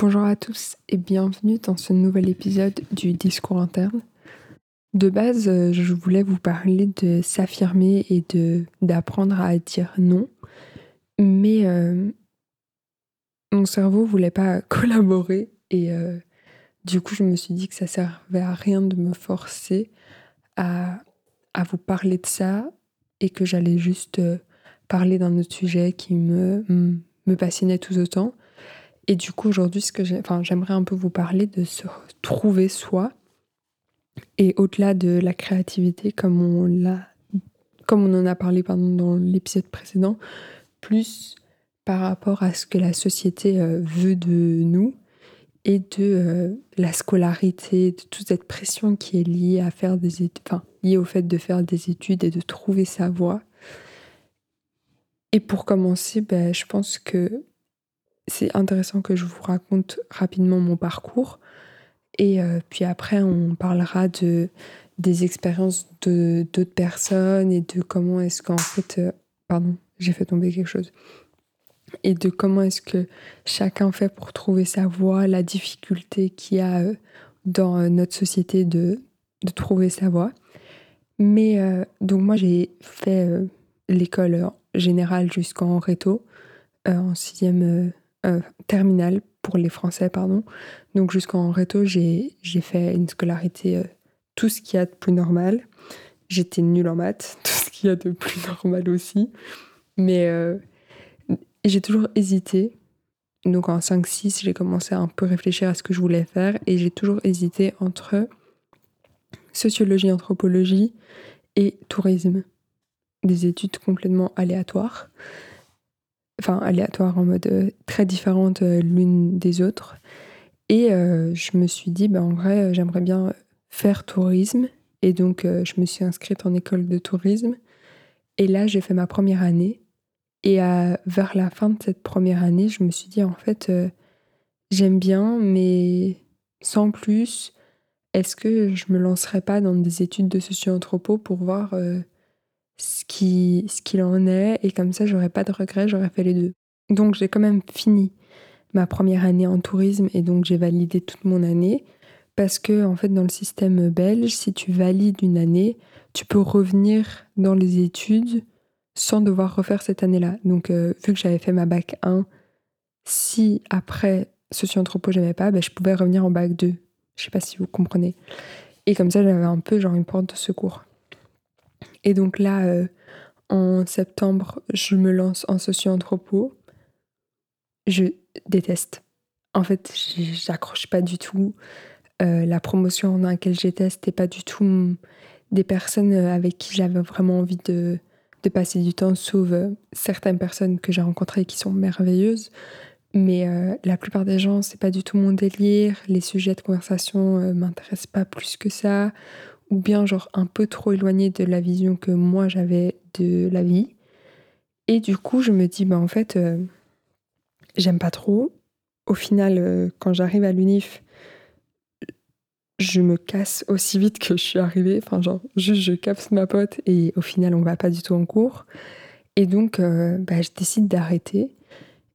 Bonjour à tous et bienvenue dans ce nouvel épisode du discours interne. De base, euh, je voulais vous parler de s'affirmer et de d'apprendre à dire non, mais euh, mon cerveau voulait pas collaborer et euh, du coup, je me suis dit que ça servait à rien de me forcer à, à vous parler de ça et que j'allais juste parler d'un autre sujet qui me, me passionnait tout autant. Et du coup, aujourd'hui, ce que j'aimerais un peu vous parler de se trouver soi. Et au-delà de la créativité, comme on, l'a, comme on en a parlé pardon, dans l'épisode précédent, plus par rapport à ce que la société euh, veut de nous et de euh, la scolarité, de toute cette pression qui est liée à faire des études, liée au fait de faire des études et de trouver sa voie. Et pour commencer, ben, je pense que c'est intéressant que je vous raconte rapidement mon parcours. Et euh, puis après, on parlera de, des expériences de, d'autres personnes et de comment est-ce qu'en fait... Euh, pardon, j'ai fait tomber quelque chose. Et de comment est-ce que chacun fait pour trouver sa voie, la difficulté qu'il y a euh, dans notre société de, de trouver sa voie. Mais donc moi, j'ai fait l'école générale jusqu'en réto, en sixième euh, terminale pour les Français, pardon. Donc jusqu'en réto, j'ai fait une scolarité, euh, tout ce qu'il y a de plus normal. J'étais nulle en maths, tout ce qu'il y a de plus normal aussi. Mais euh, j'ai toujours hésité. Donc en 5-6, j'ai commencé à un peu réfléchir à ce que je voulais faire et j'ai toujours hésité entre sociologie, anthropologie et tourisme. Des études complètement aléatoires enfin aléatoire en mode euh, très différente euh, l'une des autres. Et euh, je me suis dit, bah, en vrai, j'aimerais bien faire tourisme. Et donc, je me suis inscrite en école de tourisme. Et là, j'ai fait ma première année. Et vers la fin de cette première année, je me suis dit, en fait, j'aime bien, mais sans plus, est-ce que je me lancerais pas dans des études de socio-anthropo pour voir ce qui ce qu'il en est et comme ça j'aurais pas de regrets, j'aurais fait les deux. Donc j'ai quand même fini ma première année en tourisme et donc j'ai validé toute mon année parce que en fait dans le système belge, si tu valides une année, tu peux revenir dans les études sans devoir refaire cette année-là. Donc euh, vu que j'avais fait ma bac 1, si après socio-anthropo j'aimais pas, ben, je pouvais revenir en bac 2. Je sais pas si vous comprenez. Et comme ça j'avais un peu genre une porte de secours. Et donc là, euh, en septembre, je me lance en socio-anthropo. Je déteste. En fait, j'accroche pas du tout. Euh, la promotion dans laquelle j'étais, c'était pas du tout des personnes euh, avec qui j'avais vraiment envie de, de, passer du temps, sauf certaines personnes que j'ai rencontrées qui sont merveilleuses. Mais la plupart des gens, c'est pas du tout mon délire. Les sujets de conversation m'intéressent pas plus que ça ou bien genre un peu trop éloigné de la vision que moi j'avais de la vie. Et du coup, je me dis, bah en fait, euh, j'aime pas trop. Au final, euh, quand j'arrive à l'UNIF, je me casse aussi vite que je suis arrivée. Enfin, genre, juste je capte ma pote et au final, on va pas du tout en cours. Et donc, euh, bah, je décide d'arrêter.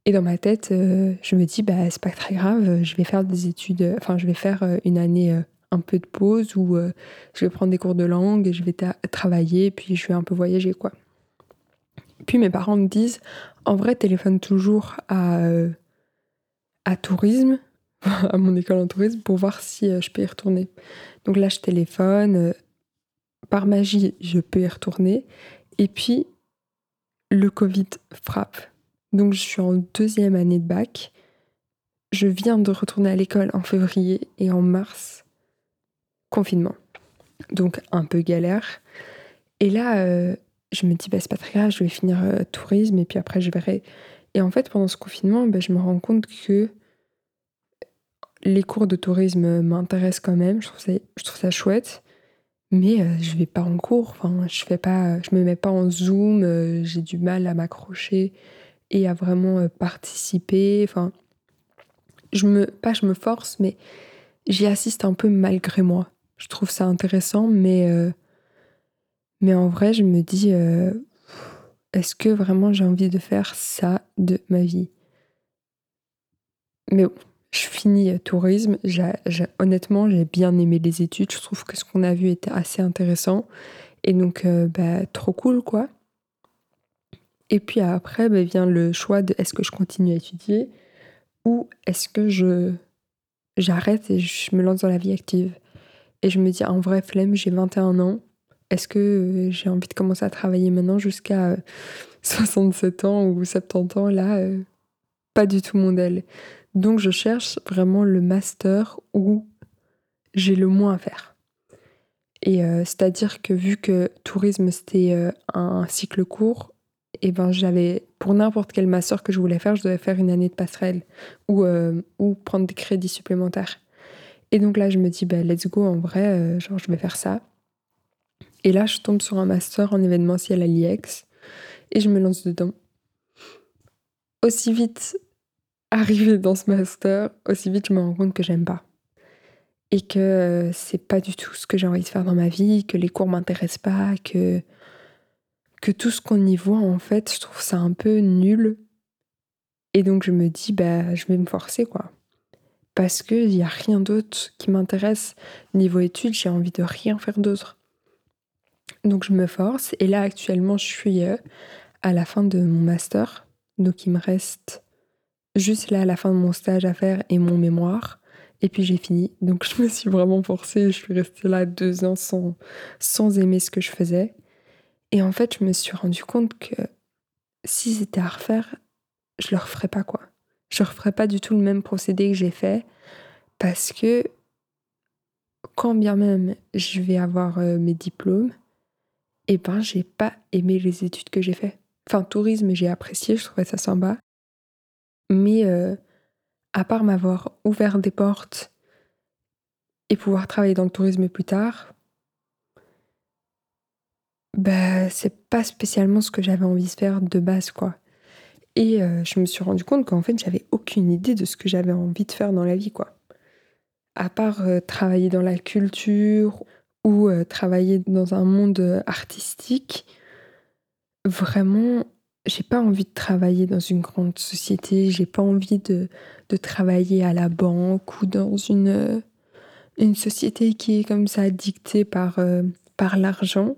Et dans ma tête, je me dis, bah, c'est pas très grave, je vais faire des études, enfin, je vais faire une année un peu de pause où euh, je vais prendre des cours de langue et je vais travailler, puis je vais un peu voyager, quoi. Puis mes parents me disent, en vrai, téléphone toujours à, euh, à tourisme, à mon école en tourisme, pour voir si euh, je peux y retourner. Donc là, je téléphone. par magie, je peux y retourner. Et puis, le Covid frappe. Donc, je suis en deuxième année de bac. Je viens de retourner à l'école en février et en mars, confinement. Donc un peu galère. Et là, euh, je me dis, bah, c'est pas très grave, je vais finir euh, tourisme et puis après je verrai. Et en fait, pendant ce confinement, bah, je me rends compte que les cours de tourisme m'intéressent quand même, je trouve ça, je trouve ça chouette, mais euh, je vais pas en cours, enfin, je fais pas, je me mets pas en zoom, j'ai du mal à m'accrocher et à vraiment participer. Enfin, je me, pas je me force, mais j'y assiste un peu malgré moi je trouve ça intéressant, mais, euh, mais en vrai, je me dis, euh, est-ce que vraiment j'ai envie de faire ça de ma vie? Mais bon, je finis euh, tourisme. honnêtement, j'ai bien aimé les études. Je trouve que ce qu'on a vu était assez intéressant. Et donc, bah, trop cool, quoi. Et puis après, bah, vient le choix de est-ce que je continue à étudier ou est-ce que je j'arrête et je me lance dans la vie active. Et je me dis, en vrai, flemme, j'ai 21 ans. Est-ce que euh, j'ai envie de commencer à travailler maintenant jusqu'à 67 ans ou 70 ans? Là, pas du tout mon. Donc je cherche vraiment le master où j'ai le moins à faire. Et euh, c'est-à-dire que vu que tourisme c'était euh, un cycle court, et eh ben j'avais pour n'importe quel master que je voulais faire, je devais faire une année de passerelle ou, euh, ou prendre des crédits supplémentaires. Et donc là je me dis bah, let's go en vrai, genre je vais faire ça. Et là je tombe sur un master en événementiel à l'IEX et je me lance dedans. Aussi vite arrivé dans ce master, aussi vite je me rends compte que j'aime pas. Et que euh, c'est pas du tout ce que j'ai envie de faire dans ma vie, que les cours m'intéressent pas, que, que tout ce qu'on y voit, en fait, je trouve ça un peu nul. Et donc je me dis, bah, je vais me forcer, quoi. Parce qu'il n'y a rien d'autre qui m'intéresse. Niveau études, j'ai envie de rien faire d'autre. Donc je me force. Et là, actuellement, je suis euh, à la fin de mon master. Donc il me reste juste là à la fin de mon stage à faire et mon mémoire. Et puis j'ai fini. Donc je me suis vraiment forcée. Je suis restée là deux ans sans, sans aimer ce que je faisais. Et en fait, je me suis rendu compte que si c'était à refaire, je le referais pas quoi. Je referais pas du tout le même procédé que j'ai fait parce que quand bien même je vais avoir euh, mes diplômes, eh ben j'ai pas aimé les études que j'ai fait. Enfin, tourisme, j'ai apprécié, je trouvais ça sympa. Mais euh, à part m'avoir ouvert des portes et pouvoir travailler dans le tourisme plus tard, bah, c'est pas spécialement ce que j'avais envie de faire de base, quoi. Et euh, je me suis rendu compte qu'en fait, j'avais aucune idée de ce que j'avais envie de faire dans la vie, quoi. À part euh, travailler dans la culture ou travailler dans un monde artistique, vraiment, j'ai pas envie de travailler dans une grande société, j'ai pas envie de, de, travailler à la banque ou dans une, une société qui est comme ça dictée par, euh, par l'argent,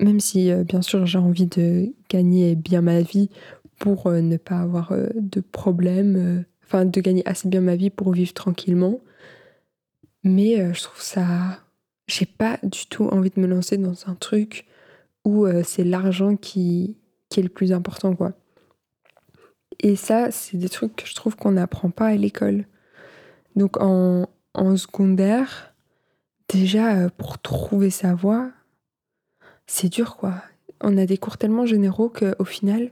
même si euh, bien sûr j'ai envie de gagner bien ma vie pour euh, ne pas avoir de problème, enfin de gagner assez bien ma vie pour vivre tranquillement. Mais je trouve ça... J'ai pas du tout envie de me lancer dans un truc où c'est l'argent qui, qui est le plus important, quoi. Et ça, c'est des trucs que je trouve qu'on n'apprend pas à l'école. Donc en, en secondaire, déjà euh, pour trouver sa voie, c'est dur, quoi. On a des cours tellement généraux qu'au final,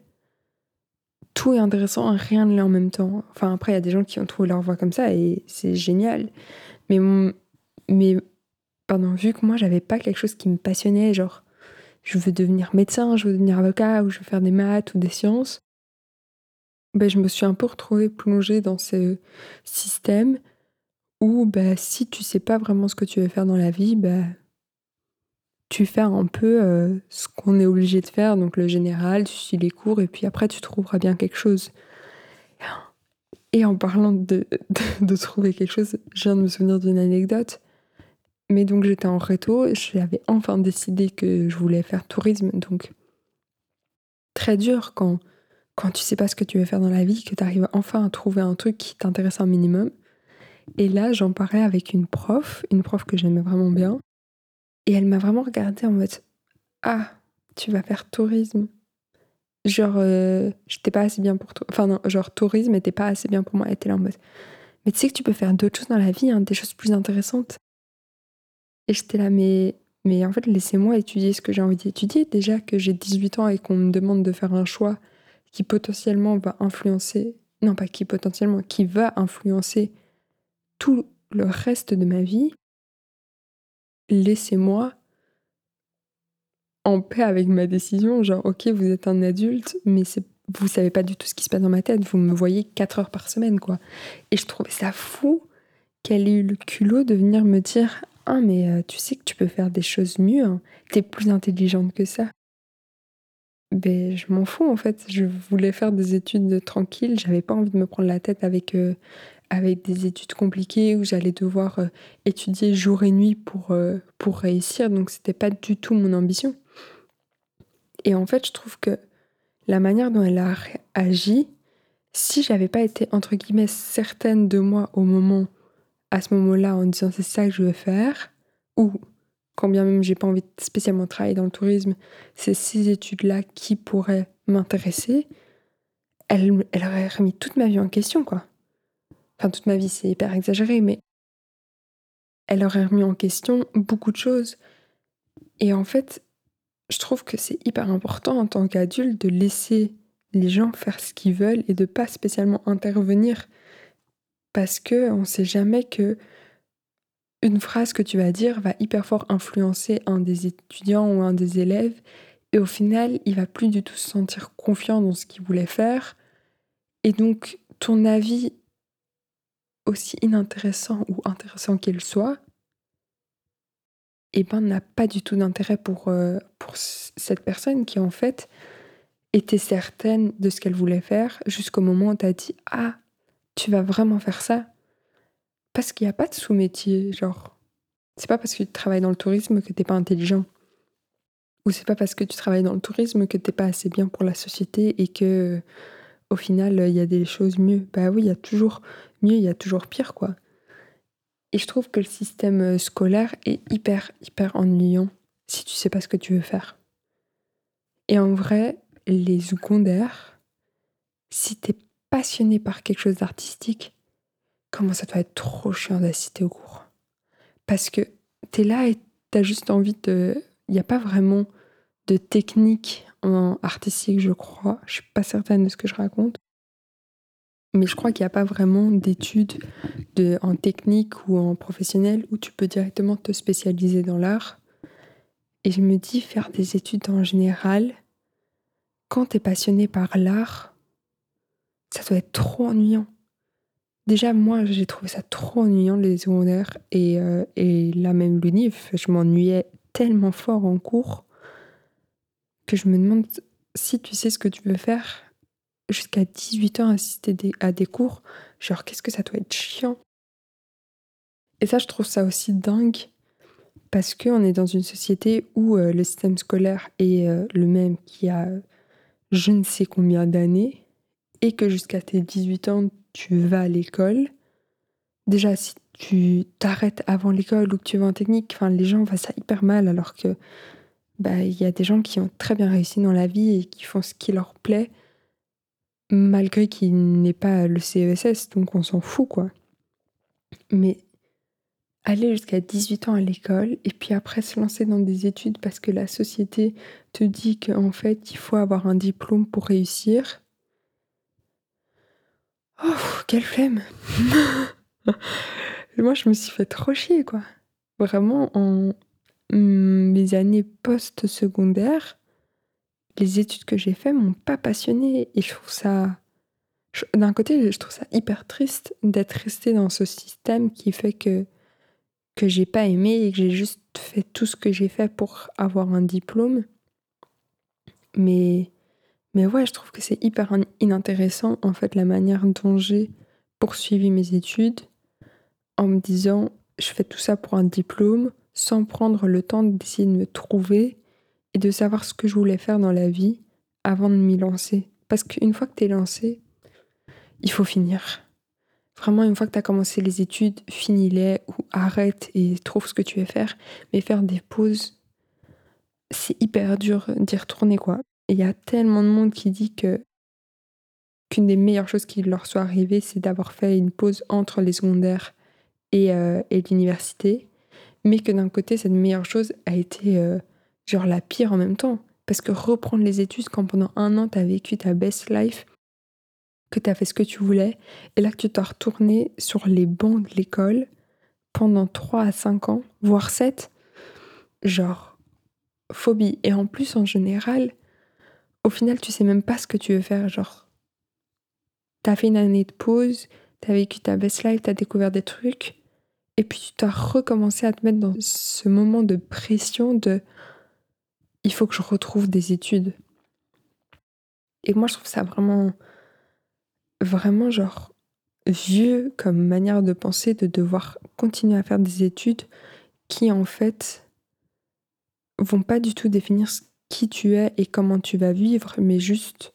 tout est intéressant, rien ne l'est en même temps. Enfin, après, il y a des gens qui ont trouvé leur voie comme ça et c'est génial. Mais, mais pardon, vu que moi, j'avais pas quelque chose qui me passionnait, genre, je veux devenir médecin, je veux devenir avocat, ou je veux faire des maths ou des sciences, ben, je me suis un peu retrouvée plongée dans ce système où ben, si tu sais pas vraiment ce que tu veux faire dans la vie, ben, tu fais un peu euh, ce qu'on est obligé de faire, donc le général, tu suis les cours, et puis après tu trouveras bien quelque chose. Et en parlant de, trouver quelque chose, je viens de me souvenir d'une anecdote. Mais donc j'étais en réto, j'avais enfin décidé que je voulais faire tourisme, donc très dur quand, quand tu sais pas ce que tu veux faire dans la vie, que tu arrives enfin à trouver un truc qui t'intéresse un minimum. Et là, j'en parlais avec une prof, une prof que j'aimais vraiment bien, et elle m'a vraiment regardée en mode Ah, tu vas faire tourisme. Genre, euh, j'étais pas assez bien pour toi. Enfin, non, genre, tourisme était pas assez bien pour moi. Elle était là en mode Mais tu sais que tu peux faire d'autres choses dans la vie, hein, des choses plus intéressantes. Et j'étais là, mais, mais en fait, laissez-moi étudier ce que j'ai envie d'étudier. Déjà que j'ai 18 ans et qu'on me demande de faire un choix qui potentiellement va influencer, non pas qui potentiellement, qui va influencer tout le reste de ma vie, laissez-moi en paix avec ma décision. Genre, ok, vous êtes un adulte, mais c'est vous savez pas du tout ce qui se passe dans ma tête. Vous me voyez 4 heures par semaine, quoi. Et je trouvais ça fou qu'elle ait eu le culot de venir me dire ah, mais euh, tu sais que tu peux faire des choses mieux, hein. t'es plus intelligente que ça. Ben, je m'en fous en fait. Je voulais faire des études tranquilles. J'avais pas envie de me prendre la tête avec, euh, avec des études compliquées où j'allais devoir euh, étudier jour et nuit pour, euh, pour réussir. Donc c'était pas du tout mon ambition. Et en fait, je trouve que la manière dont elle a agi, si j'avais pas été entre guillemets certaine de moi au moment, à ce moment-là, en disant c'est ça que je veux faire, ou quand bien même j'ai pas envie de spécialement travailler dans le tourisme, c'est ces études-là qui pourraient m'intéresser, elle, elle aurait remis toute ma vie en question, quoi. Enfin, toute ma vie, c'est hyper exagéré, mais elle aurait remis en question beaucoup de choses. Et en fait, je trouve que c'est hyper important en tant qu'adulte de laisser les gens faire ce qu'ils veulent et de pas spécialement intervenir. Parce que on sait jamais que une phrase que tu vas dire va hyper fort influencer un des étudiants ou un des élèves. Et au final, il va plus du tout se sentir confiant dans ce qu'il voulait faire. Et donc ton avis aussi inintéressant ou intéressant qu'il soit, eh ben, n'a pas du tout d'intérêt pour, euh, pour cette personne qui, en fait, était certaine de ce qu'elle voulait faire jusqu'au moment où tu as dit Ah, tu vas vraiment faire ça? Parce qu'il n'y a pas de sous-métier. Genre, c'est pas parce que tu travailles dans le tourisme que t'es pas intelligent. Ou c'est pas parce que tu travailles dans le tourisme que t'es pas assez bien pour la société et que, au final, il y a des choses mieux. Bah oui, il y a toujours mieux, il y a toujours pire, quoi. Et je trouve que le système euh, scolaire est hyper, hyper ennuyant si tu sais pas ce que tu veux faire. Et en vrai, les secondaires, si t'es passionné par quelque chose d'artistique, comment ça doit être trop chiant d'assister au cours. Parce que t'es là et t'as juste envie de. Il n'y a pas vraiment de technique en artistique, je crois. Je suis pas certaine de ce que je raconte. Mais je crois qu'il n'y a pas vraiment d'études de, en technique ou en professionnel où tu peux directement te spécialiser dans l'art. Et je me dis, faire des études en général, quand tu es passionné par l'art, ça doit être trop ennuyant. Déjà, moi, j'ai trouvé ça trop ennuyant, les secondaires. Et, euh, et là, même l'UNIF, je m'ennuyais tellement fort en cours que je me demande si tu sais ce que tu veux faire, jusqu'à 18 ans assister à des cours, genre qu'est-ce que ça doit être chiant. Et ça, je trouve ça aussi dingue parce qu'on est dans une société où euh, le système scolaire est euh, le même qu'il y a je ne sais combien d'années et que jusqu'à tes 18 ans, tu vas à l'école. Déjà, si tu t'arrêtes avant l'école ou que tu vas en technique, enfin, les gens voient ça hyper mal alors que bah, il y a des gens qui ont très bien réussi dans la vie et qui font ce qui leur plaît malgré qu'il n'est pas le CESS, donc on s'en fout, quoi. Mais aller jusqu'à 18 ans à l'école et puis après se lancer dans des études parce que la société te dit qu'en fait, il faut avoir un diplôme pour réussir. Oh, quelle flemme Moi, je me suis fait trop chier, quoi. Vraiment, en mes années post-secondaires, les études que j'ai faites m'ont pas passionnée et je trouve ça d'un côté je trouve ça hyper triste d'être resté dans ce système qui fait que que j'ai pas aimé et que j'ai juste fait tout ce que j'ai fait pour avoir un diplôme. Mais mais ouais je trouve que c'est hyper inintéressant en fait la manière dont j'ai poursuivi mes études en me disant je fais tout ça pour un diplôme sans prendre le temps d'essayer de me trouver et de savoir ce que je voulais faire dans la vie avant de m'y lancer. Parce qu'une fois que tu es lancé, il faut finir. Vraiment, une fois que tu as commencé les études, finis-les ou arrête et trouve ce que tu veux faire. Mais faire des pauses, c'est hyper dur d'y retourner, quoi. Et il y a tellement de monde qui dit que qu'une des meilleures choses qui leur soit arrivée, c'est d'avoir fait une pause entre les secondaires et, euh, et l'université. Mais que d'un côté, cette meilleure chose a été euh, genre la pire en même temps. Parce que reprendre les études quand pendant un an tu as vécu ta best life, que tu as fait ce que tu voulais, et là que tu t'as retourné sur les bancs de l'école pendant 3 à 5 ans, voire 7, genre phobie. Et en plus, en général, au final, tu sais même pas ce que tu veux faire. Genre, t'as fait une année de pause, t'as vécu ta best life, t'as découvert des trucs, et puis tu t'as recommencé à te mettre dans ce moment de pression de il faut que je retrouve des études. Et moi, je trouve ça vraiment, vraiment genre vieux comme manière de penser de devoir continuer à faire des études qui en fait vont pas du tout définir qui tu es et comment tu vas vivre, mais juste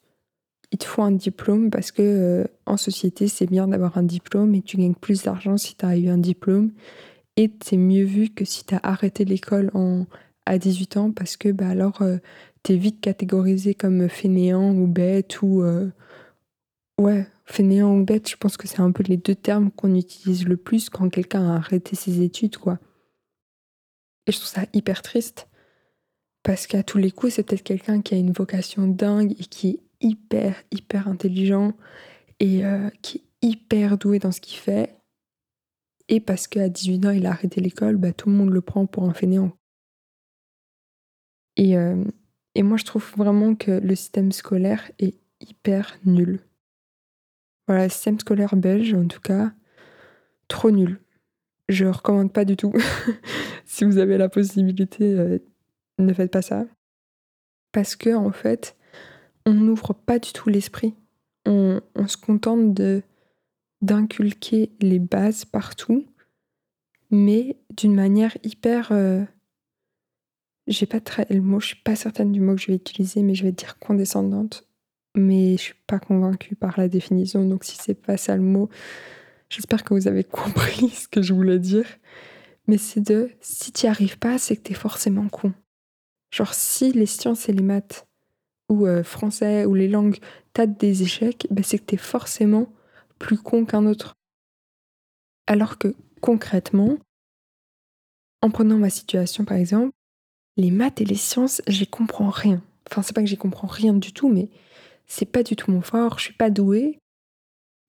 il te faut un diplôme parce que euh, en société c'est bien d'avoir un diplôme et tu gagnes plus d'argent si tu as eu un diplôme et c'est mieux vu que si tu as arrêté l'école en à 18 ans parce que bah alors euh, tu es vite catégorisé comme fainéant ou bête ou euh, ouais fainéant ou bête je pense que c'est un peu les deux termes qu'on utilise le plus quand quelqu'un a arrêté ses études quoi et je trouve ça hyper triste parce qu'à tous les coups, c'est peut-être quelqu'un qui a une vocation dingue et qui est hyper, hyper intelligent et euh, qui est hyper doué dans ce qu'il fait. Et parce qu'à 18 ans, il a arrêté l'école, bah, tout le monde le prend pour un fainéant. Et, euh, et moi, je trouve vraiment que le système scolaire est hyper nul. Voilà, le système scolaire belge, en tout cas, trop nul. Je recommande pas du tout. si vous avez la possibilité, euh, ne faites pas ça. Parce que, en fait, on n'ouvre pas du tout l'esprit. On, se contente de d'inculquer les bases partout, mais d'une manière hyper. Euh, j'ai pas très le mot, je suis pas certaine du mot que je vais utiliser, mais je vais dire condescendante. Mais je suis pas convaincue par la définition, donc si c'est pas ça le mot, j'espère que vous avez compris ce que je voulais dire. Mais c'est de si tu n'y arrives pas, c'est que tu es forcément con. Genre, si les sciences et les maths, ou euh, français, ou les langues, t'as des échecs, bah, c'est que t'es forcément plus con qu'un autre. Alors que concrètement, en prenant ma situation par exemple, les maths et les sciences, j'y comprends rien. Enfin, c'est pas que j'y comprends rien du tout, mais c'est pas du tout mon fort, je suis pas douée.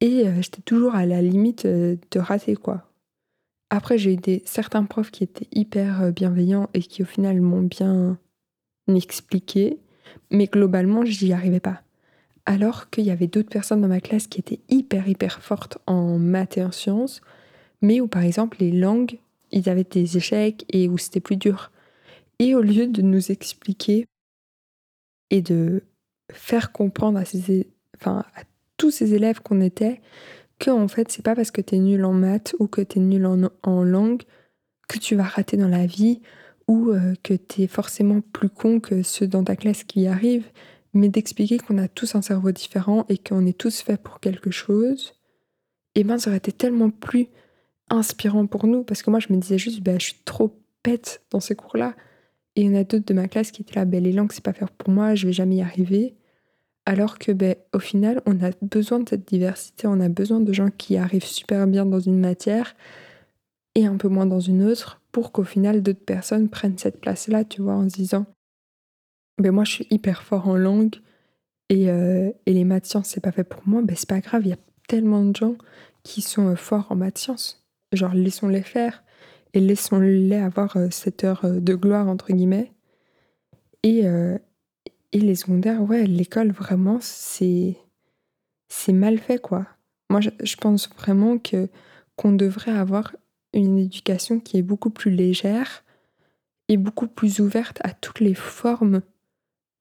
Et euh, j'étais toujours à la limite euh, de rater, quoi. Après, j'ai eu des, certains profs qui étaient hyper bienveillants et qui, au final, m'ont bien m'expliquer, mais globalement, j'y arrivais pas. Alors qu'il y avait d'autres personnes dans ma classe qui étaient hyper, hyper fortes en maths et en sciences, mais où, par exemple, les langues, ils avaient des échecs et où c'était plus dur. Et au lieu de nous expliquer et de faire comprendre à, tous ces élèves qu'on était que en fait c'est pas parce que tu es nul en maths ou que tu es nul en, langue que tu vas rater dans la vie ou euh, que tu es forcément plus con que ceux dans ta classe qui y arrivent, mais d'expliquer qu'on a tous un cerveau différent et qu'on est tous faits pour quelque chose, et eh ben ça aurait été tellement plus inspirant pour nous, parce que moi je me disais juste, bah, je suis trop bête dans ces cours-là, et il y en a d'autres de ma classe qui étaient là, bah, les langues c'est pas faire pour moi, je vais jamais y arriver. Alors que, ben, au final, on a besoin de cette diversité, on a besoin de gens qui arrivent super bien dans une matière et un peu moins dans une autre pour qu'au final d'autres personnes prennent cette place-là, tu vois, en se disant ben moi je suis hyper fort en langue et, euh, et les maths sciences c'est pas fait pour moi, ben c'est pas grave, il y a tellement de gens qui sont euh, forts en maths sciences. Genre laissons-les faire et laissons-les avoir euh, cette heure de gloire entre guillemets. Et, et les secondaires, ouais, l'école vraiment c'est c'est mal fait quoi. Moi je, je pense vraiment que qu'on devrait avoir une éducation qui est beaucoup plus légère et beaucoup plus ouverte à toutes les formes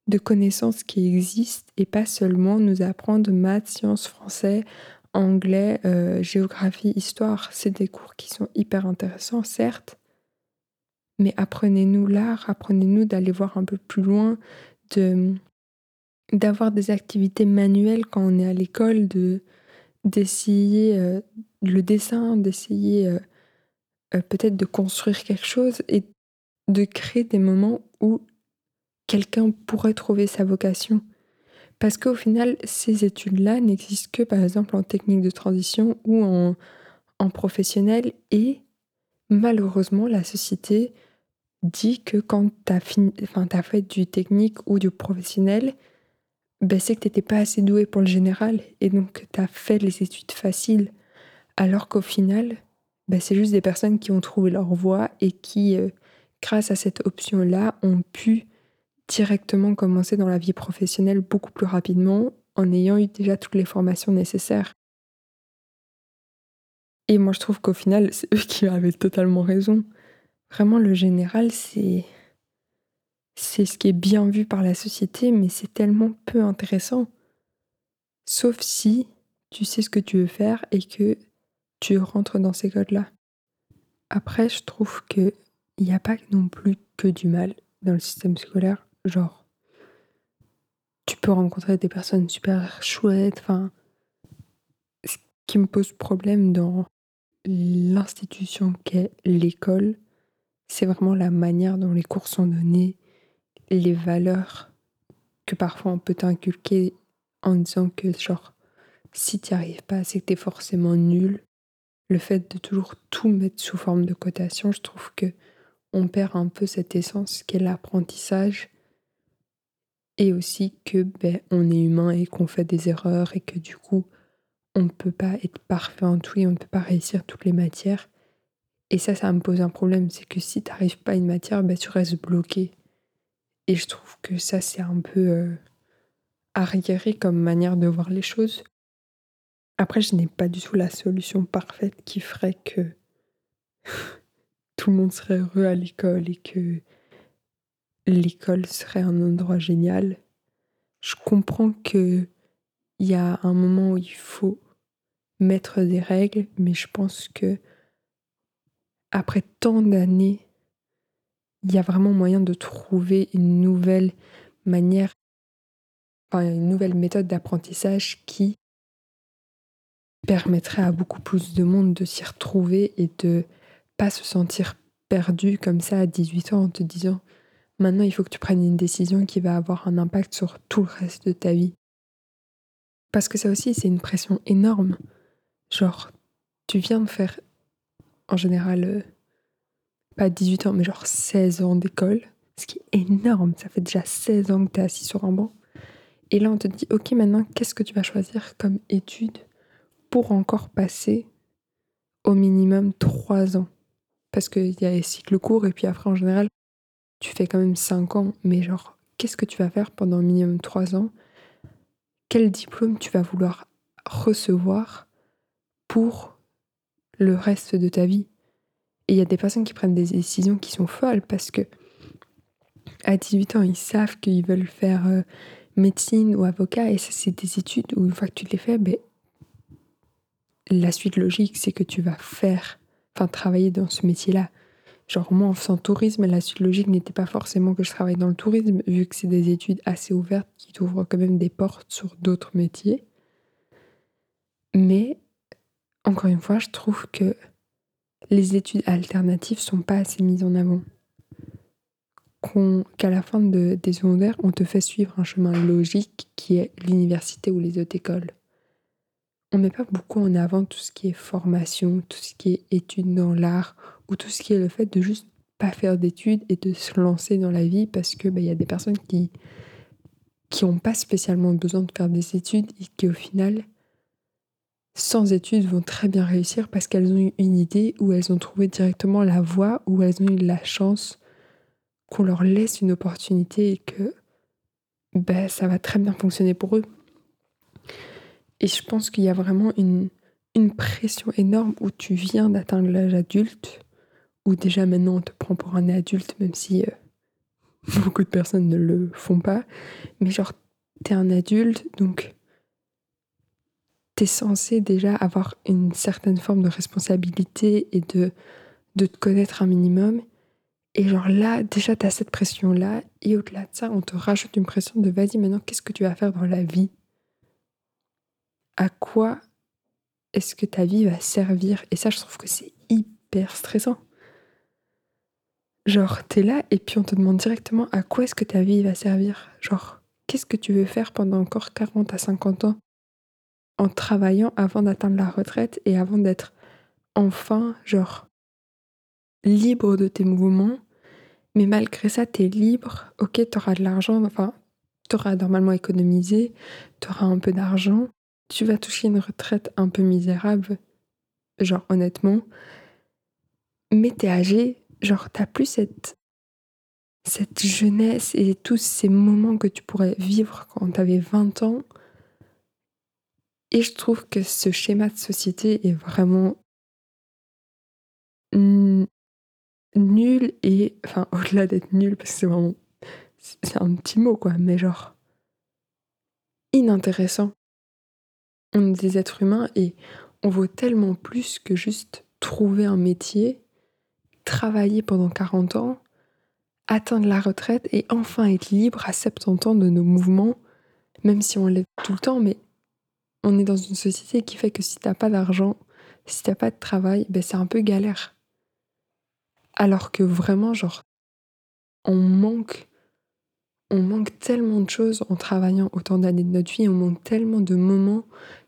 de connaissances qui existent et pas seulement nous apprendre maths, sciences, français, anglais, euh, géographie, histoire. C'est des cours qui sont hyper intéressants, certes, mais apprenez-nous l'art, apprenez-nous d'aller voir un peu plus loin, de d'avoir des activités manuelles quand on est à l'école, de d'essayer euh, le dessin, d'essayer euh, peut-être de construire quelque chose et de créer des moments où quelqu'un pourrait trouver sa vocation. Parce qu'au final, ces études-là n'existent que par exemple en technique de transition ou en, professionnel et malheureusement, la société dit que quand tu as, fait du technique ou du professionnel, ben c'est que tu n'étais pas assez doué pour le général et donc tu as fait les études faciles. Alors qu'au final, bah, c'est juste des personnes qui ont trouvé leur voie et qui, euh, grâce à cette option-là, ont pu directement commencer dans la vie professionnelle beaucoup plus rapidement en ayant eu déjà toutes les formations nécessaires. Et moi, je trouve qu'au final, c'est eux qui avaient totalement raison. Vraiment, le général, c'est. C'est ce qui est bien vu par la société, mais c'est tellement peu intéressant. Sauf si tu sais ce que tu veux faire et que tu rentres dans ces codes-là. Après, je trouve que il n'y a pas non plus que du mal dans le système scolaire. Genre, tu peux rencontrer des personnes super chouettes. Enfin, ce qui me pose problème dans l'institution qu'est l'école, c'est vraiment la manière dont les cours sont donnés, les valeurs que parfois on peut t'inculquer en disant que genre si tu n'y arrives pas, c'est que tu es forcément nul. Le fait de toujours tout mettre sous forme de cotation, je trouve que on perd un peu cette essence qu'est l'apprentissage et aussi que ben, on est humain et qu'on fait des erreurs et que du coup on ne peut pas être parfait en tout et on ne peut pas réussir toutes les matières. Et ça, ça me pose un problème, c'est que si tu n'arrives pas à une matière, ben, tu restes bloqué. Et je trouve que ça, c'est un peu euh, arriéré comme manière de voir les choses. Après, je n'ai pas du tout la solution parfaite qui ferait que tout le monde serait heureux à l'école et que l'école serait un endroit génial. Je comprends que il y a un moment où il faut mettre des règles, mais je pense que après tant d'années, il y a vraiment moyen de trouver une nouvelle manière, une nouvelle méthode d'apprentissage qui permettrait à beaucoup plus de monde de s'y retrouver et de pas se sentir perdu comme ça à 18 ans en te disant maintenant il faut que tu prennes une décision qui va avoir un impact sur tout le reste de ta vie. Parce que ça aussi c'est une pression énorme. Genre, tu viens de faire en général euh, pas 18 ans mais genre 16 ans d'école, ce qui est énorme, ça fait déjà 16 ans que tu es assis sur un banc. Et là on te dit ok maintenant qu'est-ce que tu vas choisir comme étude pour encore passer au minimum 3 ans? Parce qu'il y a les cycles courts et puis après en général tu fais quand même 5 ans mais genre qu'est-ce que tu vas faire pendant minimum 3 ans? Quel diplôme tu vas vouloir recevoir pour le reste de ta vie? Et il y a des personnes qui prennent des décisions qui sont folles parce que à 18 ans ils savent qu'ils veulent faire euh, médecine ou avocat et ça c'est des études où une fois que tu les fais ben, la suite logique c'est que tu vas faire enfin travailler dans ce métier-là. Genre moi en faisant tourisme, la suite logique n'était pas forcément que je travaille dans le tourisme, vu que c'est des études assez ouvertes qui t'ouvrent quand même des portes sur d'autres métiers. Mais encore une fois, je trouve que les études alternatives sont pas assez mises en avant. Qu'à la fin de, des secondaires, on te fait suivre un chemin logique qui est l'université ou les autres écoles on met pas beaucoup en avant tout ce qui est formation, tout ce qui est études dans l'art, ou tout ce qui est le fait de juste pas faire d'études et de se lancer dans la vie parce que bah, il y a des personnes qui qui n'ont pas spécialement besoin de faire des études et qui au final sans études vont très bien réussir parce qu'elles ont eu une idée ou elles ont trouvé directement la voie ou elles ont eu la chance qu'on leur laisse une opportunité et que bah, ça va très bien fonctionner pour eux. Et je pense qu'il y a vraiment une, une pression énorme où tu viens d'atteindre l'âge adulte, où déjà maintenant on te prend pour un adulte, même si euh, beaucoup de personnes ne le font pas. Mais genre, t'es un adulte, donc t'es censé déjà avoir une certaine forme de responsabilité et de, de te connaître un minimum. Et genre là, déjà, t'as cette pression-là. Et au-delà de ça, on te rajoute une pression de vas-y, maintenant, qu'est-ce que tu vas faire dans la vie? À quoi est-ce que ta vie va servir? Et ça, je trouve que c'est hyper stressant. Genre, t'es là et puis on te demande directement à quoi est-ce que ta vie va servir? Genre, qu'est-ce que tu veux faire pendant encore 40 à 50 ans en travaillant avant d'atteindre la retraite et avant d'être enfin, genre, libre de tes mouvements? Mais malgré ça, t'es libre. Ok, t'auras de l'argent, enfin, t'auras normalement économisé, t'auras un peu d'argent, tu vas toucher une retraite un peu misérable, genre honnêtement, mais t'es âgé, genre t'as plus cette, cette jeunesse et tous ces moments que tu pourrais vivre quand t'avais 20 ans. Et je trouve que ce schéma de société est vraiment nul et, enfin, au-delà d'être nul, parce que c'est vraiment, c'est un petit mot quoi, mais genre inintéressant on est des êtres humains et on vaut tellement plus que juste trouver un métier, travailler pendant 40 ans, atteindre la retraite et enfin être libre à 70 ans de nos mouvements, même si on l'est tout le temps, mais on est dans une société qui fait que si t'as pas d'argent, si t'as pas de travail, ben c'est un peu galère. Alors que vraiment, genre, on manque, on manque tellement de choses en travaillant autant d'années de notre vie, on manque tellement de moments,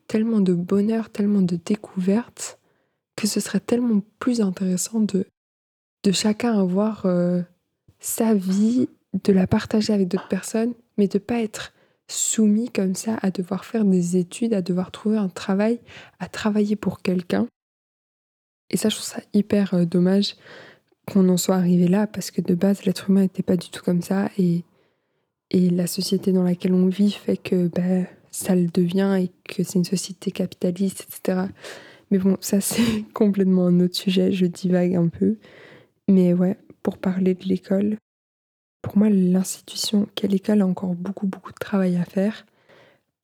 tellement de bonheur, tellement de découvertes, que ce serait tellement plus intéressant de, de chacun avoir euh, sa vie, de la partager avec d'autres personnes, mais de pas être soumis comme ça à devoir faire des études, à devoir trouver un travail, à travailler pour quelqu'un. Et ça, je trouve ça hyper euh, dommage qu'on en soit arrivé là, parce que de base, l'être humain n'était pas du tout comme ça, et, et la société dans laquelle on vit fait que bah, ça le devient, et que c'est une société capitaliste, etc. Mais bon, ça c'est complètement un autre sujet, je divague un peu. Mais ouais, pour parler de l'école, pour moi, l'institution qu'est l'école a encore beaucoup, beaucoup de travail à faire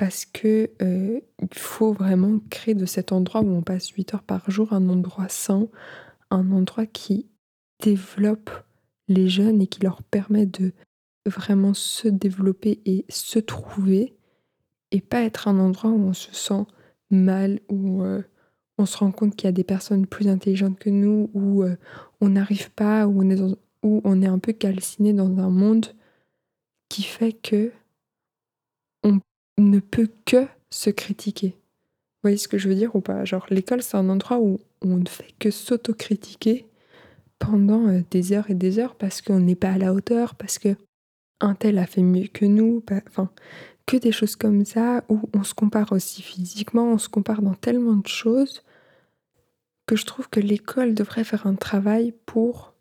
parce que euh, il faut vraiment créer de cet endroit où on passe 8 heures par jour un endroit sain, un endroit qui développe les jeunes et qui leur permet de vraiment se développer et se trouver et pas être un endroit où on se sent mal, où euh, on se rend compte qu'il y a des personnes plus intelligentes que nous, où euh, on n'arrive pas, où on est où on est un peu calciné dans un monde qui fait que on ne peut que se critiquer. Vous voyez ce que je veux dire ou pas? Genre l'école c'est un endroit où on ne fait que s'autocritiquer pendant euh, des heures et des heures parce qu'on n'est pas à la hauteur, parce que un tel a fait mieux que nous, enfin que des choses comme ça où on se compare aussi physiquement, on se compare dans tellement de choses que je trouve que l'école devrait faire un travail pour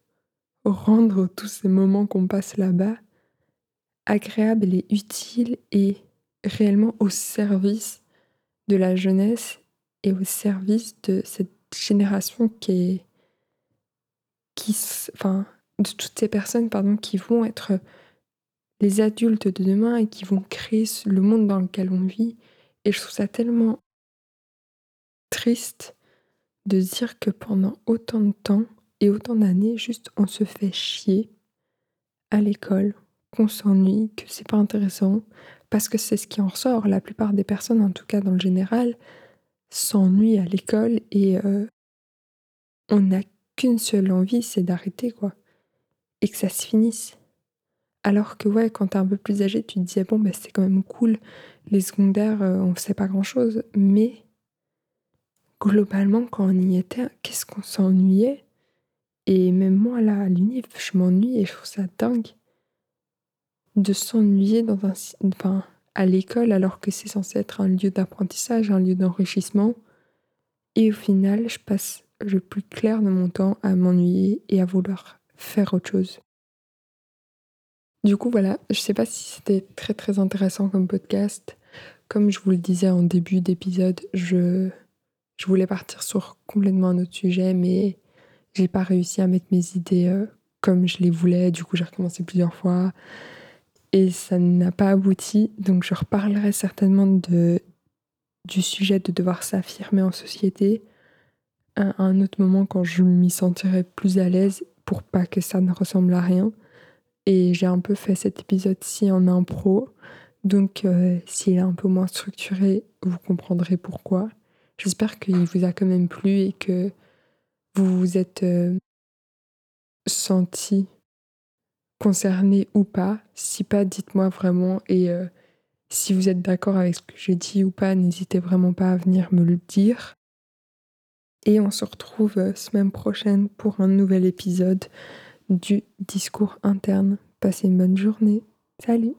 rendre tous ces moments qu'on passe là-bas agréables et utiles et réellement au service de la jeunesse et au service de cette génération qui est qui enfin de toutes ces personnes pardon qui vont être les adultes de demain et qui vont créer le monde dans lequel on vit et je trouve ça tellement triste de dire que pendant autant de temps et autant d'années, juste on se fait chier à l'école, qu'on s'ennuie, que c'est pas intéressant, parce que c'est ce qui en ressort. La plupart des personnes, en tout cas dans le général, s'ennuient à l'école et euh, on n'a qu'une seule envie, c'est d'arrêter quoi, et que ça se finisse. Alors que ouais, quand t'es un peu plus âgé, tu te disais bon bah c'est quand même cool, les secondaires, euh, on sait pas grand chose, mais globalement quand on y était, qu'est-ce qu'on s'ennuyait? Et même moi, là, à l'uni, je m'ennuie et je trouve ça dingue de s'ennuyer dans un, enfin, à l'école alors que c'est censé être un lieu d'apprentissage, un lieu d'enrichissement. Et au final, je passe le plus clair de mon temps à m'ennuyer et à vouloir faire autre chose. Du coup, voilà, je sais pas si c'était très très intéressant comme podcast. Comme je vous le disais en début d'épisode, je, voulais partir sur complètement un autre sujet, mais j'ai pas réussi à mettre mes idées euh, comme je les voulais. Du coup, j'ai recommencé plusieurs fois et ça n'a pas abouti. Donc, je reparlerai certainement de, du sujet de devoir s'affirmer en société à un autre moment quand je m'y sentirai plus à l'aise pour pas que ça ne ressemble à rien. Et j'ai un peu fait cet épisode-ci en impro. Donc, euh, s'il est un peu moins structuré, vous comprendrez pourquoi. J'espère qu'il vous a quand même plu et que vous vous êtes euh, senti concerné ou pas. Si pas, dites-moi vraiment. Et euh, si vous êtes d'accord avec ce que j'ai dit ou pas, n'hésitez vraiment pas à venir me le dire. Et on se retrouve semaine prochaine pour un nouvel épisode du discours interne. Passez une bonne journée. Salut